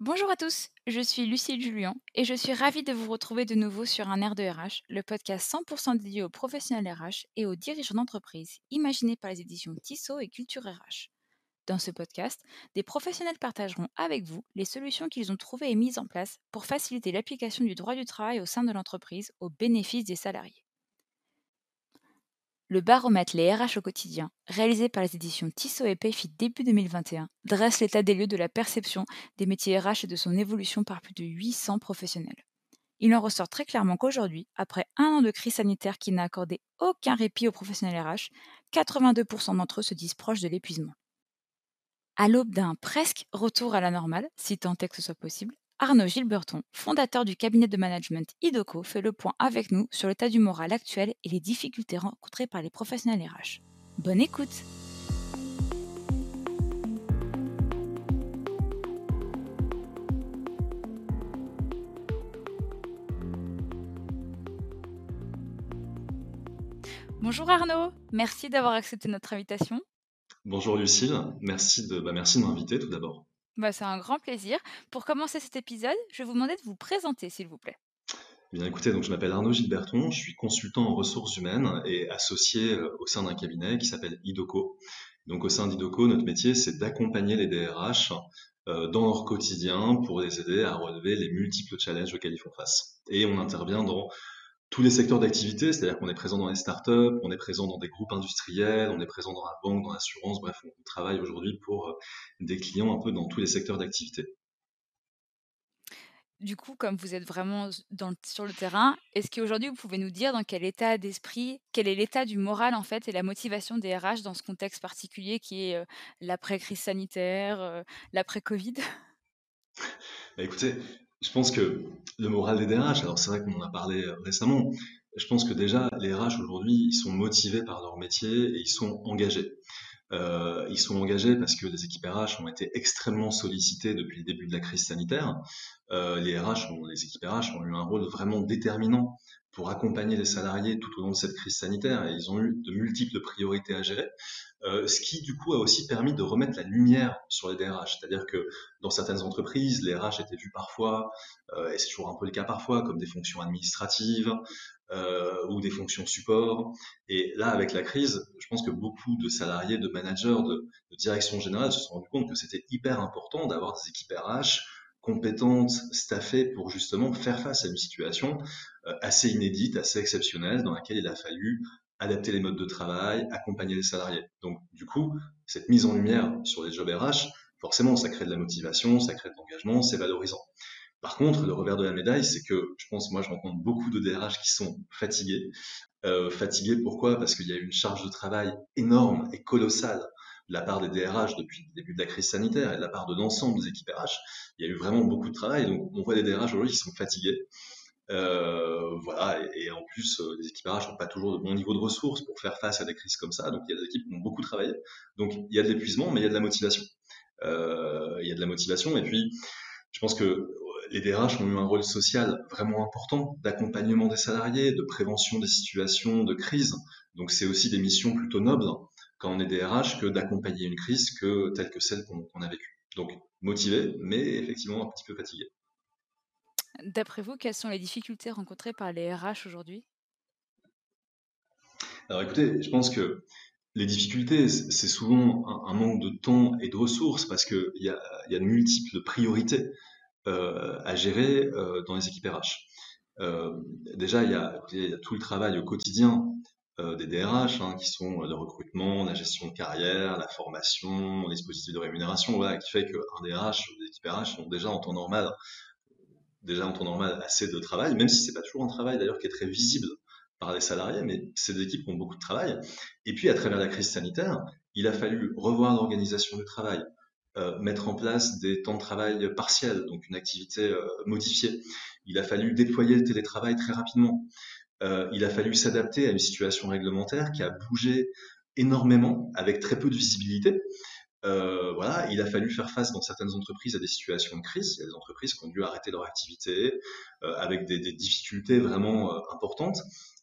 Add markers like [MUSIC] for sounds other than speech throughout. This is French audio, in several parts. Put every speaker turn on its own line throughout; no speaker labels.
Bonjour à tous, je suis Lucille Julien et je suis ravie de vous retrouver de nouveau sur un air de RH, le podcast 100% dédié aux professionnels RH et aux dirigeants d'entreprise, imaginé par les éditions Tissot et Culture RH. Dans ce podcast, des professionnels partageront avec vous les solutions qu'ils ont trouvées et mises en place pour faciliter l'application du droit du travail au sein de l'entreprise au bénéfice des salariés. Le baromètre Les RH au quotidien, réalisé par les éditions Tissot et Payfit début 2021, dresse l'état des lieux de la perception des métiers RH et de son évolution par plus de 800 professionnels. Il en ressort très clairement qu'aujourd'hui, après un an de crise sanitaire qui n'a accordé aucun répit aux professionnels RH, 82% d'entre eux se disent proches de l'épuisement. À l'aube d'un presque retour à la normale, si tant est que ce soit possible, Arnaud Gilberton, fondateur du cabinet de management IDOCO, fait le point avec nous sur l'état du moral actuel et les difficultés rencontrées par les professionnels RH. Bonne écoute Bonjour Arnaud, merci d'avoir accepté notre invitation.
Bonjour Lucille, merci de, bah, de m'inviter tout d'abord.
Bah, c'est un grand plaisir. Pour commencer cet épisode, je vais vous demander de vous présenter, s'il vous plaît.
Bien écoutez, donc je m'appelle Arnaud Gilberton, je suis consultant en ressources humaines et associé euh, au sein d'un cabinet qui s'appelle IDOCO. Donc au sein d'IDOCO, notre métier, c'est d'accompagner les DRH euh, dans leur quotidien pour les aider à relever les multiples challenges auxquels ils font face. Et on intervient dans tous les secteurs d'activité, c'est-à-dire qu'on est présent dans les startups, on est présent dans des groupes industriels, on est présent dans la banque, dans l'assurance, bref, on travaille aujourd'hui pour euh, des clients un peu dans tous les secteurs d'activité.
Du coup, comme vous êtes vraiment sur le terrain, est-ce qu'aujourd'hui vous pouvez nous dire dans quel état d'esprit, quel est l'état du moral en fait et la motivation des RH dans ce contexte particulier qui est euh, l'après-crise sanitaire, euh, l'après-Covid?
Bah, Écoutez, je pense que le moral des DRH, alors c'est vrai qu'on en a parlé euh, récemment, je pense que déjà les RH aujourd'hui, ils sont motivés par leur métier et ils sont engagés. Euh, ils sont engagés parce que les équipes RH ont été extrêmement sollicitées depuis le début de la crise sanitaire. Euh, les RH, ont, les équipes RH ont eu un rôle vraiment déterminant pour accompagner les salariés tout au long de cette crise sanitaire et ils ont eu de multiples priorités à gérer. Euh, ce qui du coup a aussi permis de remettre la lumière sur les DRH. C'est-à-dire que dans certaines entreprises, les RH étaient vus parfois, euh, et c'est toujours un peu le cas parfois, comme des fonctions administratives euh, ou des fonctions support. Et là, avec la crise, je pense que beaucoup de salariés, de managers, de, de direction générale se sont rendus compte que c'était hyper important d'avoir des équipes RH compétentes, staffées pour justement faire face à une situation assez inédite, assez exceptionnelle, dans laquelle il a fallu adapter les modes de travail, accompagner les salariés. Donc, du coup, cette mise en lumière sur les jobs RH, forcément, ça crée de la motivation, ça crée de l'engagement, c'est valorisant. Par contre, le revers de la médaille, c'est que je pense, moi, je rencontre beaucoup de DRH qui sont fatigués. Euh, fatigués, pourquoi? Parce qu'il y a eu une charge de travail énorme et colossale de la part des DRH depuis le début de la crise sanitaire et de la part de l'ensemble des équipes RH. Il y a eu vraiment beaucoup de travail, donc on voit des DRH aujourd'hui qui sont fatigués. Euh, voilà, et, en plus, euh, les équipes RH n'ont pas toujours de bon niveau de ressources pour faire face à des crises comme ça. Donc, il y a des équipes qui ont beaucoup travaillé. Donc, il y a de l'épuisement, mais il y a de la motivation. Il y a de la motivation. Et puis, je pense que les DRH ont eu un rôle social vraiment important d'accompagnement des salariés, de prévention des situations de crise. Donc, c'est aussi des missions plutôt nobles quand on est DRH que d'accompagner une crise que telle que celle qu'on a vécue. Donc, motivé, mais effectivement un petit peu fatigué.
D'après vous, quelles sont les difficultés rencontrées par les RH aujourd'hui?
Alors écoutez, je pense que les difficultés, c'est souvent un, manque de temps et de ressources parce qu'il y a, y a de multiples priorités à gérer euh, dans les équipes RH. Euh, déjà, il y, a, tout le travail au quotidien des DRH, hein, qui sont le recrutement, la gestion de carrière, la formation, les dispositifs de rémunération, voilà, qui fait qu'un DRH, des équipes RH sont déjà en temps normal déjà en temps normal assez de travail, même si c'est pas toujours un travail d'ailleurs qui est très visible par les salariés, mais ces équipes ont beaucoup de travail. Et puis à travers la crise sanitaire, il a fallu revoir l'organisation du travail, euh, mettre en place des temps de travail partiels, donc une activité euh, modifiée. Il a fallu déployer le télétravail très rapidement. Euh, il a fallu s'adapter à une situation réglementaire qui a bougé énormément avec très peu de visibilité. Voilà, il a fallu faire face dans certaines entreprises à des situations de crise. Il y a des entreprises qui ont dû arrêter leur activité avec des, difficultés vraiment importantes.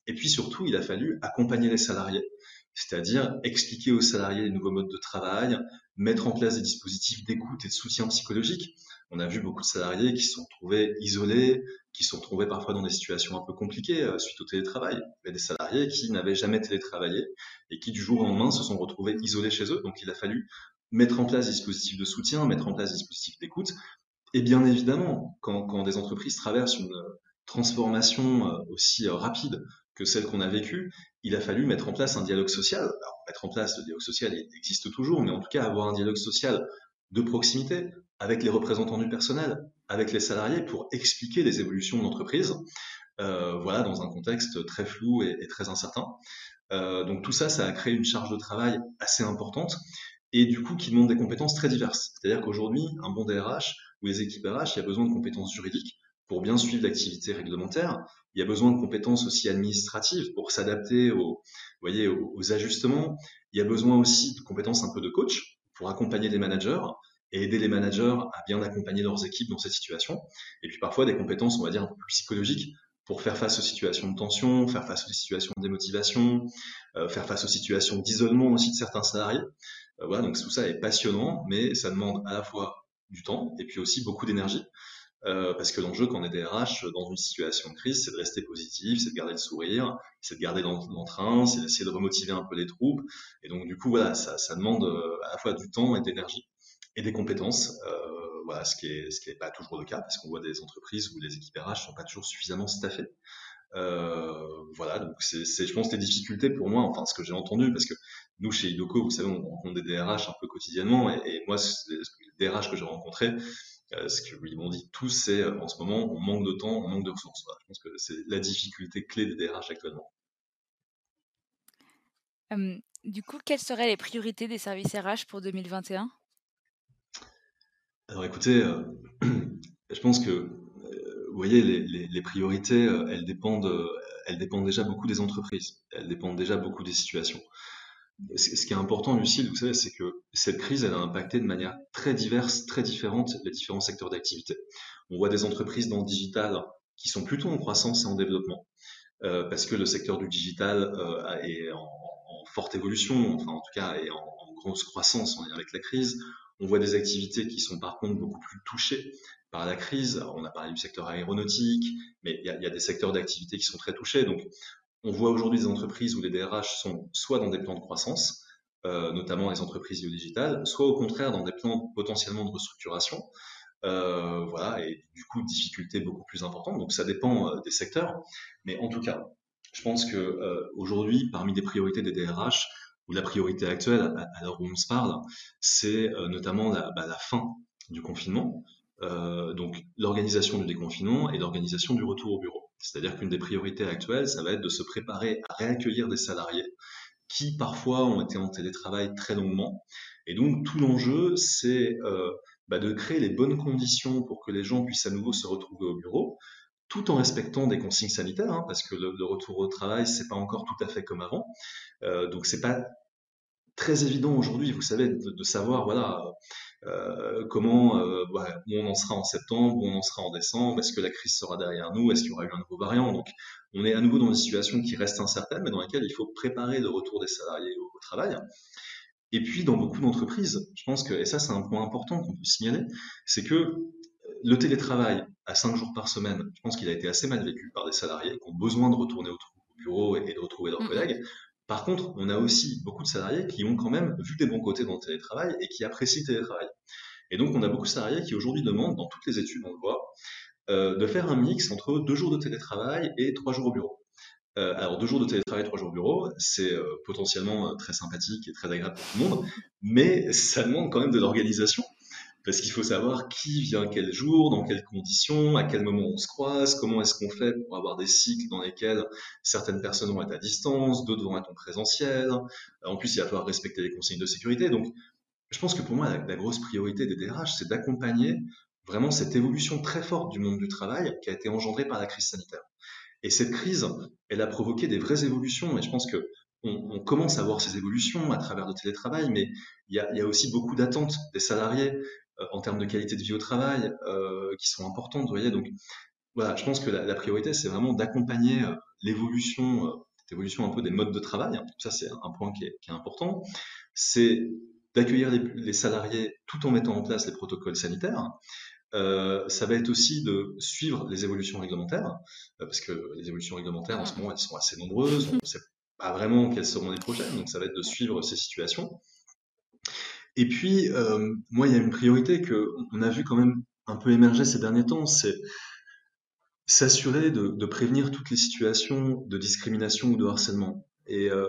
Et puis surtout, il a fallu accompagner les salariés, c'est-à-dire expliquer aux salariés les nouveaux modes de travail, mettre en place des dispositifs d'écoute et de soutien psychologique. on a vu beaucoup de salariés qui se sont retrouvés isolés, qui se sont retrouvés parfois dans des situations un peu compliquées euh, suite au télétravail. Il y a des salariés qui n'avaient jamais télétravaillé et qui du jour au lendemain se sont retrouvés isolés chez eux. Donc il a fallu mettre en place des dispositifs de soutien, mettre en place des dispositifs d'écoute. Et bien évidemment, quand, des entreprises traversent une transformation euh, aussi euh, rapide que celle qu'on a vécue, il a fallu mettre en place un dialogue social. Alors, mettre en place le dialogue social, il existe toujours, mais en tout cas avoir un dialogue social de proximité avec les représentants du personnel, avec les salariés, pour expliquer les évolutions de l'entreprise. Euh, voilà, dans un contexte très flou et, très incertain. Euh, donc tout ça, ça a créé une charge de travail assez importante et du coup qui demande des compétences très diverses. C'est-à-dire qu'aujourd'hui, un bon DRH ou les équipes RH, il y a besoin de compétences juridiques pour bien suivre l'activité réglementaire. Il y a besoin de compétences aussi administratives pour s'adapter aux, voyez, aux, ajustements. Il y a besoin aussi de compétences un peu de coach pour accompagner les managers et aider les managers à bien accompagner leurs équipes dans cette situation. Et puis parfois des compétences, on va dire, un peu plus psychologiques pour faire face aux situations de tension, faire face aux situations de démotivation, euh, faire face aux situations d'isolement aussi de certains salariés. Euh, voilà, donc tout ça est passionnant, mais ça demande à la fois du temps et puis aussi beaucoup d'énergie. Euh, parce que l'enjeu quand on est DRH dans une situation de crise, c'est de rester positif, c'est de garder le sourire, c'est de garder l'entrain, c'est d'essayer de remotiver un peu les troupes. Et donc du coup, voilà, ça, ça demande euh, à la fois du temps et d'énergie et des compétences. Euh, voilà, ce qui est ce qui est pas toujours le cas, parce qu'on voit des entreprises où les équipes RH sont pas toujours suffisamment staffées. Euh, voilà, donc c'est, je pense, des difficultés pour moi, enfin ce que j'ai entendu, parce que nous chez Idoco, vous savez, on rencontre des DRH un peu quotidiennement, et, et moi, les DRH que j'ai rencontrés, ce qu'ils m'ont dit tous, c'est euh, en ce moment, on manque de temps, on manque de ressources. je pense que c'est la difficulté clé des DRH actuellement.
du coup, quelles seraient les priorités des services RH pour 2021
Alors écoutez, euh, [CLEARS THROAT] je pense que, vous voyez, les, les priorités, elles, dépendent, elles dépendent déjà beaucoup des entreprises, elles dépendent déjà beaucoup des situations ce qui est important, Lucille, vous savez, c'est que cette crise, elle a impacté de manière très diverse, très différente les différents secteurs d'activité. On voit des entreprises dans le digital qui sont plutôt en croissance et en développement, euh, parce que le secteur du digital euh, est en, forte évolution, enfin en tout cas est en, grosse croissance avec la crise. On voit des activités qui sont par contre beaucoup plus touchées par la crise. on a parlé du secteur aéronautique, mais il y y a des secteurs d'activité qui sont très touchés. Donc on voit aujourd'hui des entreprises où les DRH sont soit dans des plans de croissance, euh, notamment les entreprises digitales, soit au contraire dans des plans potentiellement de restructuration. Euh, voilà, et du coup, difficultés beaucoup plus importantes. Donc, ça dépend euh, des secteurs. Mais en tout cas, je pense que aujourd'hui, parmi les priorités des DRH, ou la priorité actuelle, à, l'heure où on se parle, c'est notamment bah, la, fin du confinement, donc l'organisation du déconfinement et l'organisation du retour au bureau. C'est-à-dire qu'une des priorités actuelles, ça va être de se préparer à réaccueillir des salariés qui parfois ont été en télétravail très longuement. Et donc tout l'enjeu, c'est euh, bah, de créer les bonnes conditions pour que les gens puissent à nouveau se retrouver au bureau, tout en respectant des consignes sanitaires, hein, parce que le, retour au travail, c'est pas encore tout à fait comme avant. Euh, donc c'est pas très évident aujourd'hui, vous savez, de, savoir voilà euh, comment euh, où on en sera en septembre, où on en sera en décembre, est-ce que la crise sera derrière nous, est-ce qu'il y aura eu un nouveau variant? Donc on est à nouveau dans une situation qui reste incertaine, mais dans laquelle il faut préparer le retour des salariés au, travail. Et puis dans beaucoup d'entreprises, je pense que, et ça c'est un point important qu'on peut signaler, c'est que le télétravail à cinq jours par semaine, je pense qu'il a été assez mal vécu par des salariés qui ont besoin de retourner au bureau et de retrouver leurs collègues. Par contre, on a aussi beaucoup de salariés qui ont quand même vu des bons côtés dans le télétravail et qui apprécient le télétravail. Et donc, on a beaucoup de salariés qui aujourd'hui demandent, dans toutes les études, on le voit, euh, de faire un mix entre deux jours de télétravail et trois jours au bureau. Euh, alors, deux jours de télétravail, trois jours au bureau, c'est euh, potentiellement très sympathique et très agréable pour tout le monde, mais ça demande quand même de l'organisation parce qu'il faut savoir qui vient quel jour, dans quelles conditions, à quel moment on se croise, comment est-ce qu'on fait pour avoir des cycles dans lesquels certaines personnes vont être à distance, d'autres vont être en présentiel. En plus, il va falloir respecter les consignes de sécurité. Donc, je pense que pour moi, la, grosse priorité des DRH, c'est d'accompagner vraiment cette évolution très forte du monde du travail qui a été engendrée par la crise sanitaire. Et cette crise, elle a provoqué des vraies évolutions. Et je pense que on, commence à voir ces évolutions à travers le télétravail, mais il y a, aussi beaucoup d'attentes des salariés euh, en termes de qualité de vie au travail euh, qui sont importantes. Vous voyez, donc voilà, je pense que la, priorité c'est vraiment d'accompagner euh, l'évolution, l'évolution un peu des modes de travail. Ça c'est un point qui est, important. C'est d'accueillir les, salariés tout en mettant en place les protocoles sanitaires. ça va être aussi de suivre les évolutions réglementaires, parce que les évolutions réglementaires en ce moment elles sont assez nombreuses, on ne sait pas vraiment quelles seront les prochaines, donc ça va être de suivre ces situations. Et puis, moi, il y a une priorité que on a vu quand même un peu émerger ces derniers temps, c'est s'assurer de, prévenir toutes les situations de discrimination ou de harcèlement. Et euh,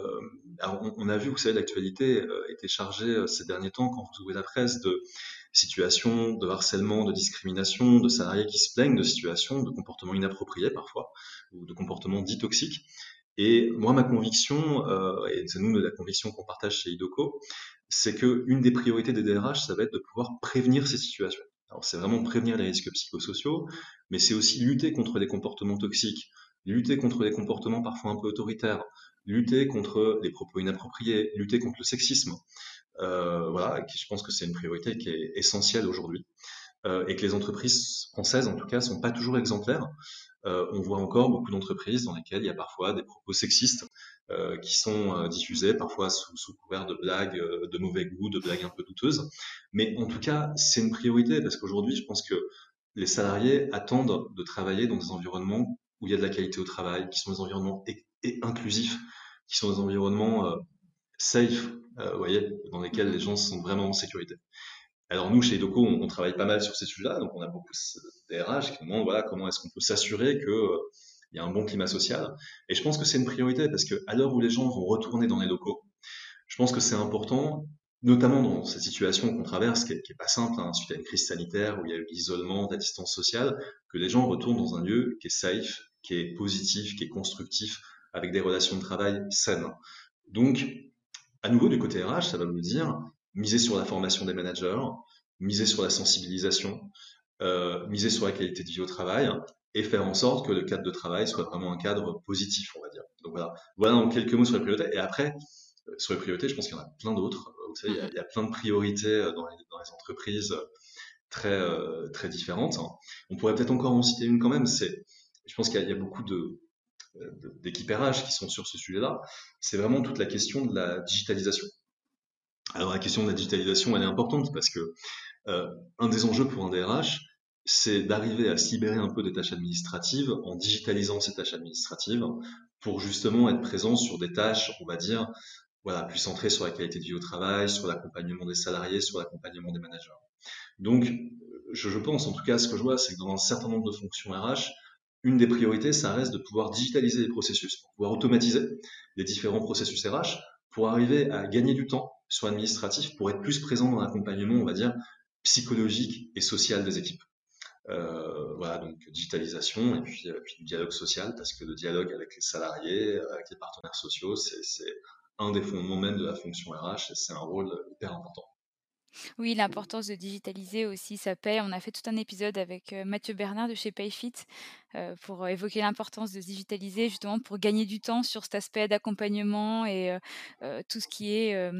on, a vu, vous savez, l'actualité euh, était chargée euh, ces derniers temps, quand vous ouvrez la presse, de situations de harcèlement, de discrimination, de salariés qui se plaignent de situations, de comportements inappropriés parfois, ou de comportements dits toxiques. Et moi, ma conviction, et c'est nous la conviction qu'on partage chez IDOCO, c'est qu'une des priorités des DRH, ça va être de pouvoir prévenir ces situations. Alors c'est vraiment prévenir les risques psychosociaux, mais c'est aussi lutter contre les comportements toxiques, lutter contre les comportements parfois un peu autoritaires, lutter contre les propos inappropriés, lutter contre le sexisme. Euh, voilà, je pense que c'est une priorité qui est essentielle aujourd'hui euh, et que les entreprises françaises, en tout cas, sont pas toujours exemplaires. Euh, on voit encore beaucoup d'entreprises dans lesquelles il y a parfois des propos sexistes euh, qui sont euh, diffusés, parfois sous, couvert de blagues de mauvais goût, de blagues un peu douteuses. Mais en tout cas, c'est une priorité parce qu'aujourd'hui, je pense que les salariés attendent de travailler dans des environnements où il y a de la qualité au travail, qui sont des environnements inclusifs, qui sont des environnements safe, vous voyez, dans lesquels les gens sont vraiment en sécurité. Alors nous, chez Doco, on, travaille pas mal sur ces sujets-là, donc on a beaucoup de RH qui demandent voilà, comment est-ce qu'on peut s'assurer qu'il euh, y a un bon climat social. Et je pense que c'est une priorité parce qu'à l'heure où les gens vont retourner dans les locaux, je pense que c'est important, notamment dans cette situation qu'on traverse, qui n'est pas simple, hein, suite à une crise sanitaire où il y a eu l'isolement, la distance sociale, que les gens retournent dans un lieu qui est safe, qui est positif, qui est constructif, avec des relations de travail saines. Donc, à nouveau, du côté RH, ça va nous dire, miser sur la formation des managers, miser sur la sensibilisation, euh, miser sur la qualité de vie au travail et faire en sorte que le cadre de travail soit vraiment un cadre positif, on va dire. Donc voilà, voilà en quelques mots sur les priorités. Et après, euh, sur les priorités, je pense qu'il y en a plein d'autres. Vous savez, il y, a, plein de priorités euh, dans les, dans les entreprises très, très différentes. On pourrait peut-être encore en citer une quand même. C'est, je pense qu'il y, y, a beaucoup de, d'équipérage qui sont sur ce sujet-là. C'est vraiment toute la question de la digitalisation. Alors la question de la digitalisation, elle est importante parce que euh, un des enjeux pour un DRH, c'est d'arriver à se libérer un peu des tâches administratives en digitalisant ces tâches administratives pour justement être présent sur des tâches, on va dire, voilà, plus centrées sur la qualité de vie au travail, sur l'accompagnement des salariés, sur l'accompagnement des managers. Donc, je, je, pense, en tout cas, ce que je vois, c'est que dans un certain nombre de fonctions RH, une des priorités, ça reste de pouvoir digitaliser les processus, pour pouvoir automatiser les différents processus RH, pour arriver à gagner du temps sur l'administratif pour être plus présent dans l'accompagnement, on va dire, psychologique et social des équipes. Euh, voilà, donc digitalisation et puis, euh, puis, dialogue social, parce que le dialogue avec les salariés, avec les partenaires sociaux, c'est un des fondements même de la fonction RH et c'est un rôle hyper important.
Oui, l'importance de digitaliser aussi ça paie. On a fait tout un épisode avec Mathieu Bernard de chez Payfit pour évoquer l'importance de digitaliser justement pour gagner du temps sur cet aspect d'accompagnement et tout ce qui est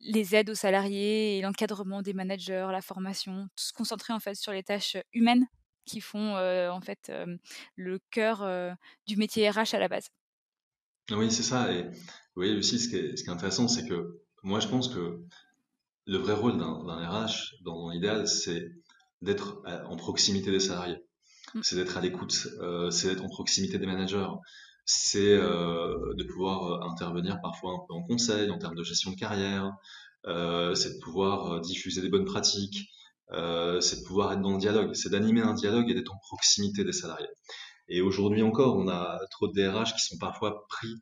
les aides aux salariés et l'encadrement des managers, la formation, tout se concentrer en fait sur les tâches humaines qui font en fait le cœur du métier RH à la base.
Oui, c'est ça. Et vous voyez, Lucie, ce qui est, ce qui est intéressant, c'est que moi, je pense que le vrai rôle d'un RH, dans l'idéal, c'est d'être en proximité des salariés. Mm. C'est d'être à l'écoute, c'est d'être en proximité des managers, c'est euh, de pouvoir intervenir parfois un peu en conseil en termes de gestion de carrière, c'est de pouvoir diffuser des bonnes pratiques, c'est de pouvoir être dans le dialogue, c'est d'animer un dialogue et d'être en proximité des salariés. Et aujourd'hui encore, on a trop de DRH qui sont parfois pris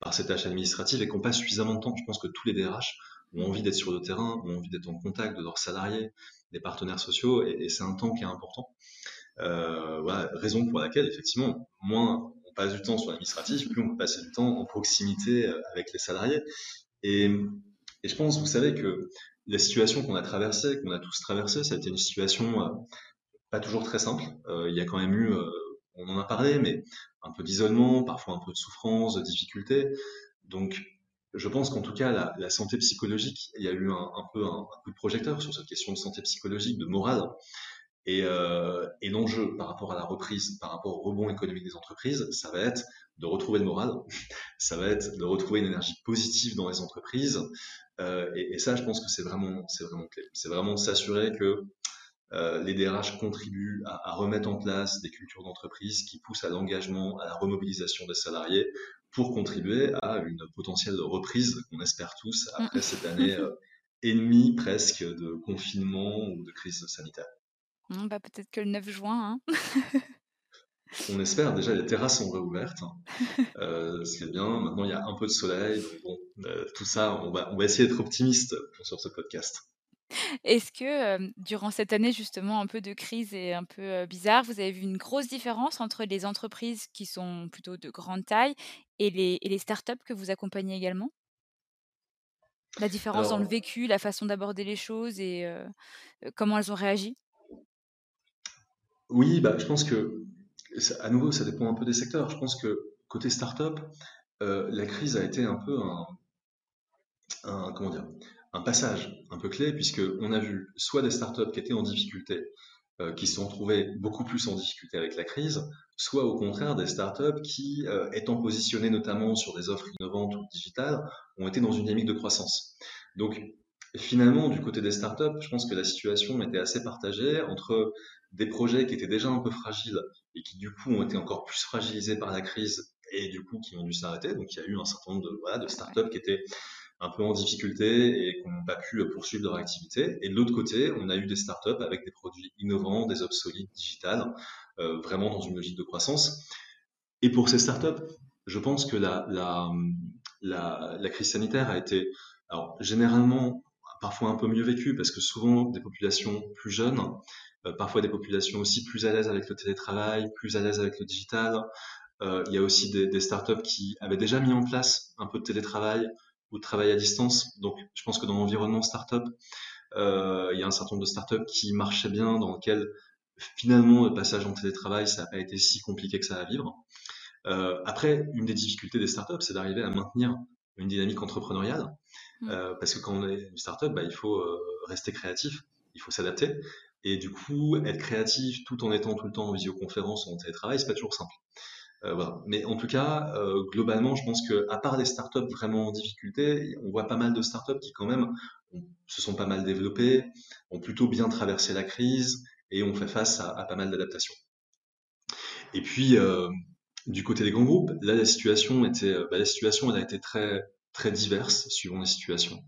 par ces tâches administratives et qui n'ont pas suffisamment de temps. Je pense que tous les DRH ont envie d'être sur le terrain, ont envie d'être en contact de leurs salariés, des partenaires sociaux, et, c'est un temps qui est important. Euh, voilà, raison pour laquelle, effectivement, moins passe du temps sur l'administratif, plus on peut passer du temps en proximité euh, avec les salariés. Et, je pense, vous savez, que la situation qu'on a traversée, qu'on a tous traversée, ça a été une situation euh, pas toujours très simple. Euh, il y a quand même eu, on en a parlé, mais un peu d'isolement, parfois un peu de souffrance, de difficultés. Donc, je pense qu'en tout cas, la, santé psychologique, il y a eu un, un peu un, coup de projecteur sur cette question de santé psychologique, de morale. Et, euh, et l'enjeu par rapport à la reprise, par rapport au rebond économique des entreprises, ça va être de retrouver le moral, [LAUGHS] ça va être de retrouver une énergie positive dans les entreprises. Euh, et, et, ça, je pense que c'est vraiment, c'est vraiment clé. C'est vraiment s'assurer que les DRH contribuent à, remettre en place des cultures d'entreprise qui poussent à l'engagement, à la remobilisation des salariés pour contribuer à une potentielle reprise qu'on espère tous après mm. cette année et demie presque de confinement ou de crise sanitaire.
Mmh, bah, peut-être que le 9 juin. Hein.
On espère, déjà les terrasses sont réouvertes, [LAUGHS] euh, ce qui est bien. Maintenant, il y a un peu de soleil. bon, euh, tout ça, on va, on va essayer d'être optimiste sur ce podcast.
Est-ce que durant cette année justement un peu de crise et un peu bizarre, vous avez vu une grosse différence entre les entreprises qui sont plutôt de grande taille et les, et les startups que vous accompagnez également? La différence dans le vécu, la façon d'aborder les choses et comment elles ont réagi?
Oui, bah, je pense que à nouveau, ça dépend un peu des secteurs. Je pense que côté startup, euh, la crise a été un peu un, passage un peu clé, puisqu'on a vu soit des startups qui étaient en difficulté, euh, qui se sont trouvées beaucoup plus en difficulté avec la crise, soit au contraire des startups qui, euh, étant positionnées notamment sur des offres innovantes ou digitales, ont été dans une dynamique de croissance. Donc, finalement, du côté des startups, je pense que la situation était assez partagée entre des projets qui étaient déjà un peu fragiles et qui du coup ont été encore plus fragilisés par la crise et du coup qui ont dû s'arrêter. Donc il y a eu un certain nombre de, voilà, de startups qui étaient un peu en difficulté et qui n'ont pas pu poursuivre leur activité. Et de l'autre côté, on a eu des startups avec des produits innovants, des obsolètes digitales, euh, vraiment dans une logique de croissance. Et pour ces startups, je pense que la, la, la, la crise sanitaire a été alors, généralement parfois un peu mieux vécue parce que souvent des populations plus jeunes euh, parfois des populations aussi plus à l'aise avec le télétravail, plus à l'aise avec le digital. Euh, il y a aussi des, startups qui avaient déjà mis en place un peu de télétravail ou de travail à distance. Donc, je pense que dans l'environnement startup, euh, il y a un certain nombre de startups qui marchaient bien, dans lequel finalement le passage en télétravail, ça n'a pas été si compliqué que ça à vivre. Après, une des difficultés des startups, c'est d'arriver à maintenir une dynamique entrepreneuriale, mmh. euh, parce que quand on est une startup, bah, il faut euh, rester créatif, il faut s'adapter. Et du coup, être créatif tout en étant tout le temps en visioconférence ou en télétravail, c'est pas toujours simple. Euh, voilà. Mais en tout cas, globalement, je pense que à part les startups vraiment en difficulté, on voit pas mal de startups qui quand même se sont pas mal développées, ont plutôt bien traversé la crise et ont fait face à, à pas mal d'adaptations. Et puis, du côté des grands groupes, là, la situation était, bah, la situation, elle a été très très diverse suivant les situations.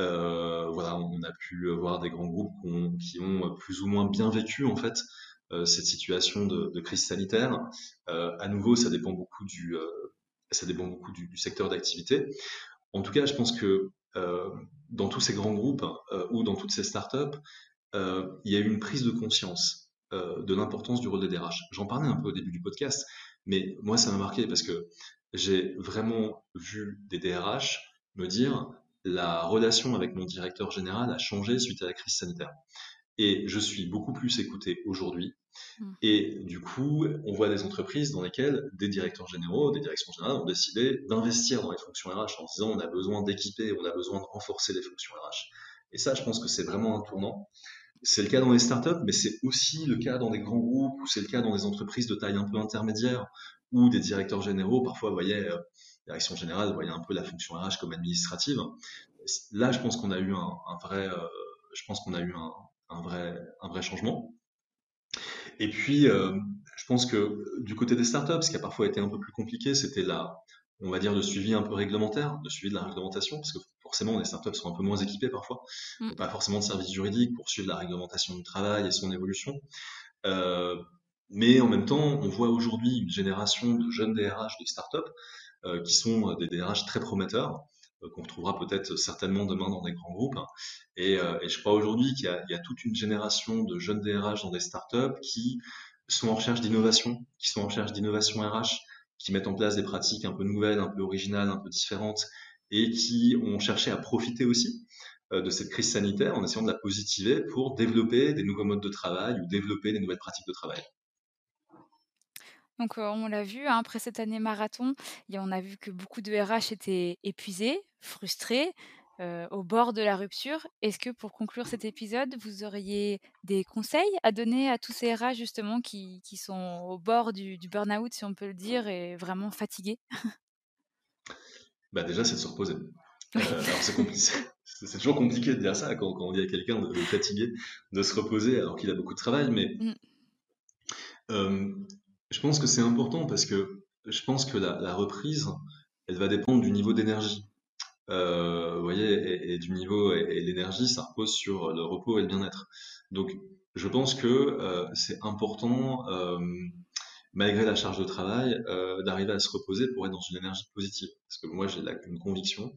Euh, voilà, on a pu voir des grands groupes qui ont plus ou moins bien vécu en fait euh, cette situation de, crise sanitaire. Euh, à nouveau, ça dépend beaucoup du, ça dépend beaucoup du, secteur d'activité. En tout cas, je pense que dans tous ces grands groupes ou dans toutes ces startups, il y a eu une prise de conscience de l'importance du rôle des DRH. J'en parlais un peu au début du podcast, mais moi, ça m'a marqué parce que j'ai vraiment vu des DRH me dire la relation avec mon directeur général a changé suite à la crise sanitaire. Et je suis beaucoup plus écouté aujourd'hui. Mmh. Et du coup, on voit des entreprises dans lesquelles des directeurs généraux, des directions générales ont décidé d'investir dans les fonctions RH en disant on a besoin d'équiper, on a besoin de renforcer les fonctions RH. Et ça, je pense que c'est vraiment un tournant. C'est le cas dans les startups, mais c'est aussi le cas dans des grands groupes ou c'est le cas dans des entreprises de taille un peu intermédiaire où des directeurs généraux parfois voyaient euh, direction générale voyait un peu la fonction RH comme administrative. Là, je pense qu'on a eu un, vrai, euh, je pense qu'on a eu un, vrai, un vrai changement. Et puis, euh, je pense que du côté des startups, ce qui a parfois été un peu plus compliqué, c'était la, on va dire, le suivi un peu réglementaire, le suivi de la réglementation, parce que forcément, les startups sont un peu moins équipées parfois, mm. pas forcément de services juridiques pour suivre la réglementation du travail et son évolution. Euh, mais en même temps, on voit aujourd'hui une génération de jeunes DRH de startups euh, qui sont euh, des DRH très prometteurs euh, qu'on retrouvera peut-être certainement demain dans des grands groupes. Et, je crois aujourd'hui qu'il y, a toute une génération de jeunes DRH dans des startups qui sont en recherche d'innovation, qui sont en recherche d'innovation RH, qui mettent en place des pratiques un peu nouvelles, un peu originales, un peu différentes, et qui ont cherché à profiter aussi de cette crise sanitaire en essayant de la positiver pour développer des nouveaux modes de travail ou développer des nouvelles pratiques de travail.
Donc, on l'a vu, hein, après cette année marathon, on a vu que beaucoup de RH étaient épuisés, frustrés, au bord de la rupture. Est-ce que pour conclure cet épisode, vous auriez des conseils à donner à tous ces RH justement qui sont au bord du burn-out, si on peut le dire, et vraiment fatigués? [LAUGHS]
Bah, déjà, c'est de se reposer. alors c'est compliqué c'est toujours compliqué de dire ça quand, on dit à quelqu'un de, fatigué, de se reposer alors qu'il a beaucoup de travail, mais mm. euh, je pense que c'est important parce que je pense que la, reprise, elle va dépendre du niveau d'énergie. Euh, vous voyez, et, du niveau et, l'énergie, ça repose sur le repos et le bien-être. Donc, je pense que euh, c'est important, malgré la charge de travail, d'arriver à se reposer pour être dans une énergie positive. Parce que moi, j'ai une conviction,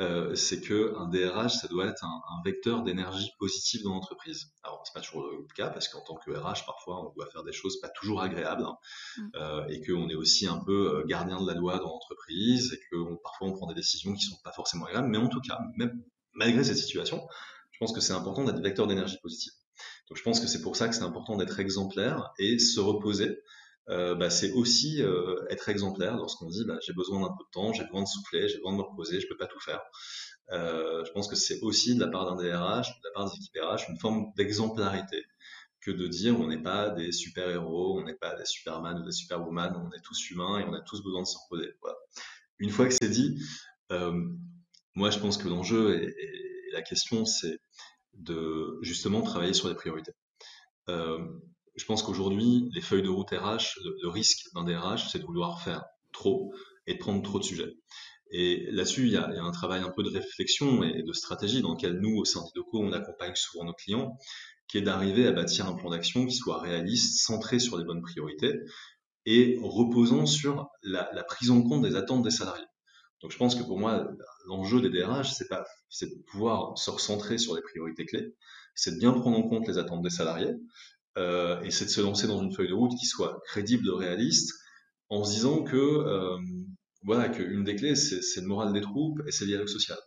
euh, c'est que un DRH, ça doit être un, vecteur d'énergie positive dans l'entreprise. Alors, c'est pas toujours le cas parce qu'en tant que RH, parfois, on doit faire des choses pas toujours agréables hein, mm. euh, et qu'on est aussi un peu euh, gardien de la loi dans l'entreprise et que parfois on prend des décisions qui sont pas forcément agréables. Mais en tout cas, même malgré cette situation, je pense que c'est important d'être vecteur d'énergie positive. Donc, je pense que c'est pour ça que c'est important d'être exemplaire et se reposer euh, bah, c'est aussi euh, être exemplaire lorsqu'on dit bah, j'ai besoin d'un peu de temps, j'ai besoin de souffler, j'ai besoin de me reposer, je peux pas tout faire. Euh, je pense que c'est aussi de la part d'un DRH, de la part des équipes RH, une forme d'exemplarité que de dire on n'est pas des super-héros, on n'est pas des Superman ou des Superwoman, on est tous humains et on a tous besoin de se reposer. Voilà. Une fois que c'est dit, moi je pense que l'enjeu et, la question c'est de justement travailler sur les priorités. Euh, je pense qu'aujourd'hui, les feuilles de route RH, le, risque d'un DRH, c'est de vouloir faire trop et de prendre trop de sujets. Et là-dessus, il, y a un travail un peu de réflexion et de stratégie dans lequel nous, au sein d'Idoco, on accompagne souvent nos clients, qui est d'arriver à bâtir un plan d'action qui soit réaliste, centré sur les bonnes priorités et reposant sur la, prise en compte des attentes des salariés. Donc je pense que pour moi, l'enjeu des DRH, c'est pas, c'est de pouvoir se recentrer sur les priorités clés, c'est de bien prendre en compte les attentes des salariés, euh, et c'est de se lancer dans une feuille de route qui soit crédible, réaliste, en se disant que euh, voilà qu'une des clés c'est le moral des troupes et c'est le dialogue social.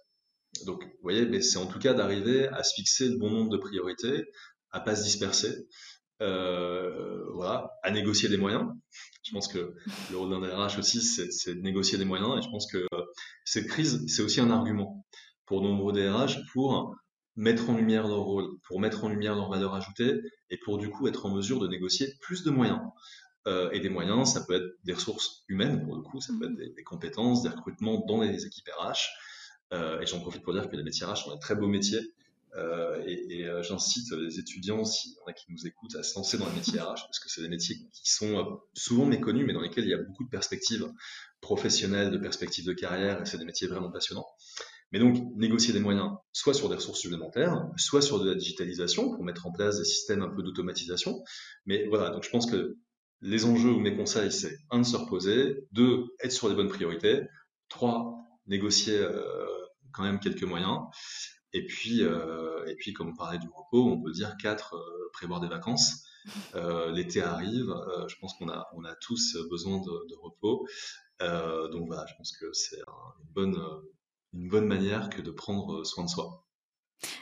Donc, vous voyez, mais c'est en tout cas d'arriver à se fixer le bon nombre de priorités, à pas se disperser, euh, voilà, à négocier des moyens. Je pense que le rôle d'un DRH aussi, c'est de négocier des moyens, et je pense que cette crise, c'est aussi un argument pour nombreux DRH pour mettre en lumière leur rôle, pour mettre en lumière leur valeur ajoutée et pour du coup être en mesure de négocier plus de moyens. Euh, et des moyens, ça peut être des ressources humaines pour le coup, ça peut être des, compétences, des recrutements dans les équipes RH. Euh, et j'en profite pour dire que les métiers RH sont un très beau métier. Euh, et, et euh, j'incite les étudiants, s'il y en a qui nous écoutent, à se lancer dans les métiers RH parce que c'est des métiers qui sont euh, souvent méconnus, mais dans lesquels il y a beaucoup de perspectives professionnelles, de perspectives de carrière, et c'est des métiers vraiment passionnants. Mais donc, négocier des moyens, soit sur des ressources supplémentaires, soit sur de la digitalisation pour mettre en place des systèmes un peu d'automatisation. Mais voilà, donc je pense que les enjeux ou mes conseils, c'est un, de se reposer, deux, être sur les bonnes priorités, trois, négocier euh, quand même quelques moyens, et puis, euh, et puis comme on parlait du repos, on peut dire quatre, euh, prévoir des vacances. [LAUGHS] L'été arrive, je pense qu'on a, on a tous besoin de, de repos. donc voilà, je pense que c'est une bonne une bonne manière que de prendre soin de soi.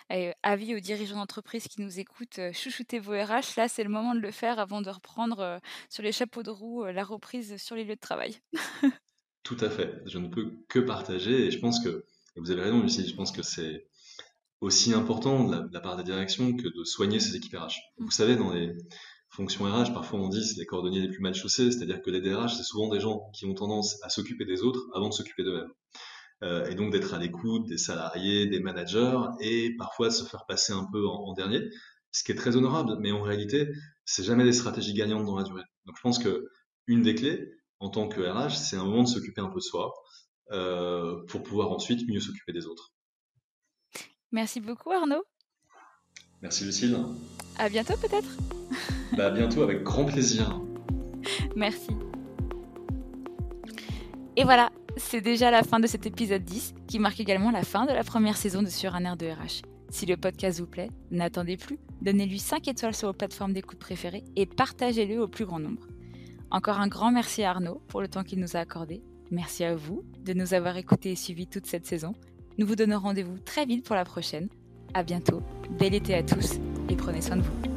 Et avis aux dirigeants d'entreprise qui nous écoutent, chouchoutez vos RH, là c'est le moment de le faire avant de reprendre sur les chapeaux de roue la reprise sur les lieux de travail. [LAUGHS]
Tout à fait, je ne peux que partager et je pense que, vous avez raison Lucie, je pense que c'est aussi important de la, part des directions que de soigner ces équipes RH. Mmh. Vous savez, dans les fonctions RH, parfois on dit c'est les coordonniers les plus mal chaussés, c'est-à-dire que les DRH, c'est souvent des gens qui ont tendance à s'occuper des autres avant de s'occuper d'eux-mêmes. Euh, et donc d'être à l'écoute des salariés, des managers, et parfois de se faire passer un peu en, dernier, ce qui est très honorable, mais en réalité, c'est jamais des stratégies gagnantes dans la durée. Donc je pense que une des clés, en tant que RH, c'est un moment de s'occuper un peu de soi, euh, pour pouvoir ensuite mieux s'occuper des autres.
Merci beaucoup Arnaud.
Merci Lucille.
À bientôt peut-être. [LAUGHS]
Bah, à bientôt avec grand plaisir.
Merci. Et voilà, c'est déjà la fin de cet épisode 10 qui marque également la fin de la première saison de Sur un air de RH. Si le podcast vous plaît, n'attendez plus, donnez-lui 5 étoiles sur vos plateformes d'écoute préférées et partagez-le au plus grand nombre. Encore un grand merci à Arnaud pour le temps qu'il nous a accordé. Merci à vous de nous avoir écoutés et suivis toute cette saison. Nous vous donnons rendez-vous très vite pour la prochaine. À bientôt, bel été à tous et prenez soin de vous.